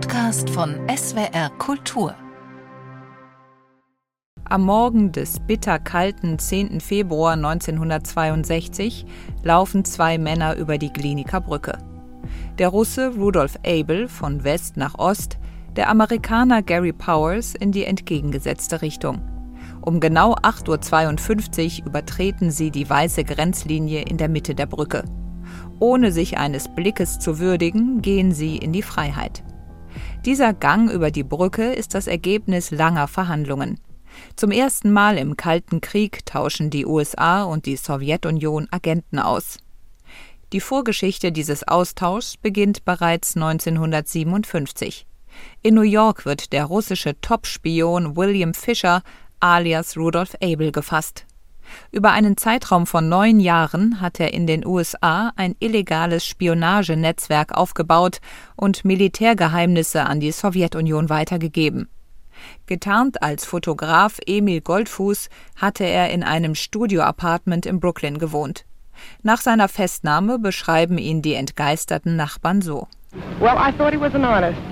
Podcast von SWR Kultur. Am Morgen des bitterkalten 10. Februar 1962 laufen zwei Männer über die Gliniker Brücke. Der Russe Rudolf Abel von West nach Ost, der Amerikaner Gary Powers in die entgegengesetzte Richtung. Um genau 8.52 Uhr übertreten sie die weiße Grenzlinie in der Mitte der Brücke. Ohne sich eines Blickes zu würdigen, gehen sie in die Freiheit. Dieser Gang über die Brücke ist das Ergebnis langer Verhandlungen. Zum ersten Mal im Kalten Krieg tauschen die USA und die Sowjetunion Agenten aus. Die Vorgeschichte dieses Austauschs beginnt bereits 1957. In New York wird der russische Top-Spion William Fisher alias Rudolf Abel gefasst. Über einen Zeitraum von neun Jahren hat er in den USA ein illegales Spionagenetzwerk aufgebaut und Militärgeheimnisse an die Sowjetunion weitergegeben. Getarnt als Fotograf Emil Goldfuß hatte er in einem Studioapartment in Brooklyn gewohnt. Nach seiner Festnahme beschreiben ihn die entgeisterten Nachbarn so.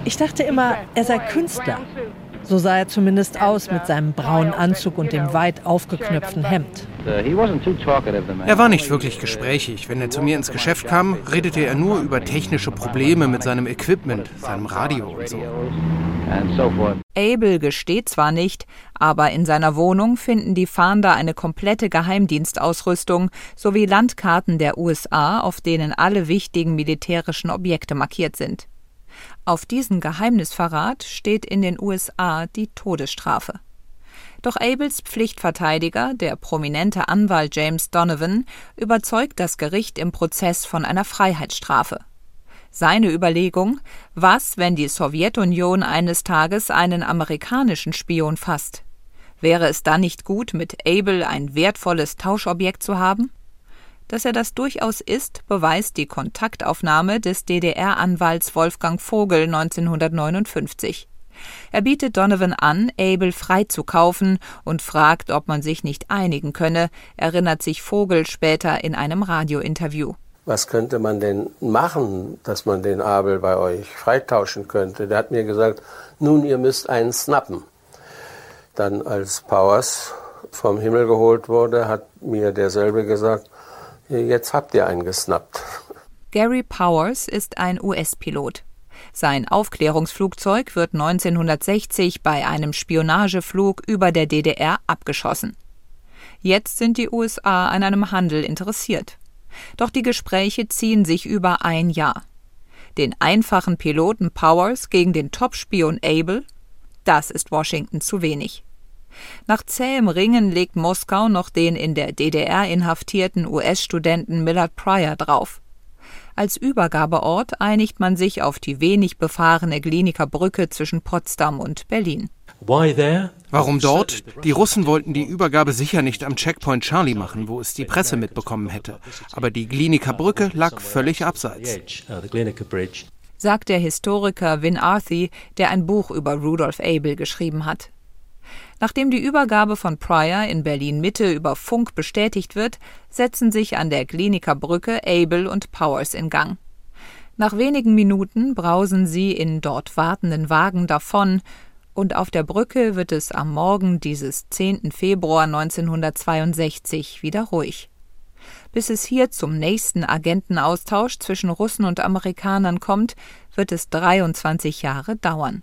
Ich dachte immer, er sei Künstler. So sah er zumindest aus mit seinem braunen Anzug und dem weit aufgeknöpften Hemd. Er war nicht wirklich gesprächig. Wenn er zu mir ins Geschäft kam, redete er nur über technische Probleme mit seinem Equipment, seinem Radio und so. Abel gesteht zwar nicht, aber in seiner Wohnung finden die Fahnder eine komplette Geheimdienstausrüstung sowie Landkarten der USA, auf denen alle wichtigen militärischen Objekte markiert sind. Auf diesen Geheimnisverrat steht in den USA die Todesstrafe. Doch Abels Pflichtverteidiger, der prominente Anwalt James Donovan, überzeugt das Gericht im Prozess von einer Freiheitsstrafe. Seine Überlegung, was, wenn die Sowjetunion eines Tages einen amerikanischen Spion fasst? Wäre es dann nicht gut, mit Abel ein wertvolles Tauschobjekt zu haben? Dass er das durchaus ist, beweist die Kontaktaufnahme des DDR-Anwalts Wolfgang Vogel 1959. Er bietet Donovan an, Abel freizukaufen und fragt, ob man sich nicht einigen könne, erinnert sich Vogel später in einem Radiointerview. Was könnte man denn machen, dass man den Abel bei euch freitauschen könnte? Der hat mir gesagt, nun, ihr müsst einen snappen. Dann, als Powers vom Himmel geholt wurde, hat mir derselbe gesagt, Jetzt habt ihr einen gesnappt. Gary Powers ist ein US-Pilot. Sein Aufklärungsflugzeug wird 1960 bei einem Spionageflug über der DDR abgeschossen. Jetzt sind die USA an einem Handel interessiert. Doch die Gespräche ziehen sich über ein Jahr. Den einfachen Piloten Powers gegen den Top-Spion Abel? Das ist Washington zu wenig. Nach zähem Ringen legt Moskau noch den in der DDR inhaftierten US-Studenten Millard Pryor drauf. Als Übergabeort einigt man sich auf die wenig befahrene Gliniker Brücke zwischen Potsdam und Berlin. Warum dort? Die Russen wollten die Übergabe sicher nicht am Checkpoint Charlie machen, wo es die Presse mitbekommen hätte. Aber die Gliniker Brücke lag völlig abseits. Sagt der Historiker Vin Arthy, der ein Buch über Rudolf Abel geschrieben hat. Nachdem die Übergabe von Pryor in Berlin Mitte über Funk bestätigt wird, setzen sich an der Kliniker Brücke Abel und Powers in Gang. Nach wenigen Minuten brausen sie in dort wartenden Wagen davon, und auf der Brücke wird es am Morgen dieses 10. Februar 1962 wieder ruhig. Bis es hier zum nächsten Agentenaustausch zwischen Russen und Amerikanern kommt, wird es 23 Jahre dauern.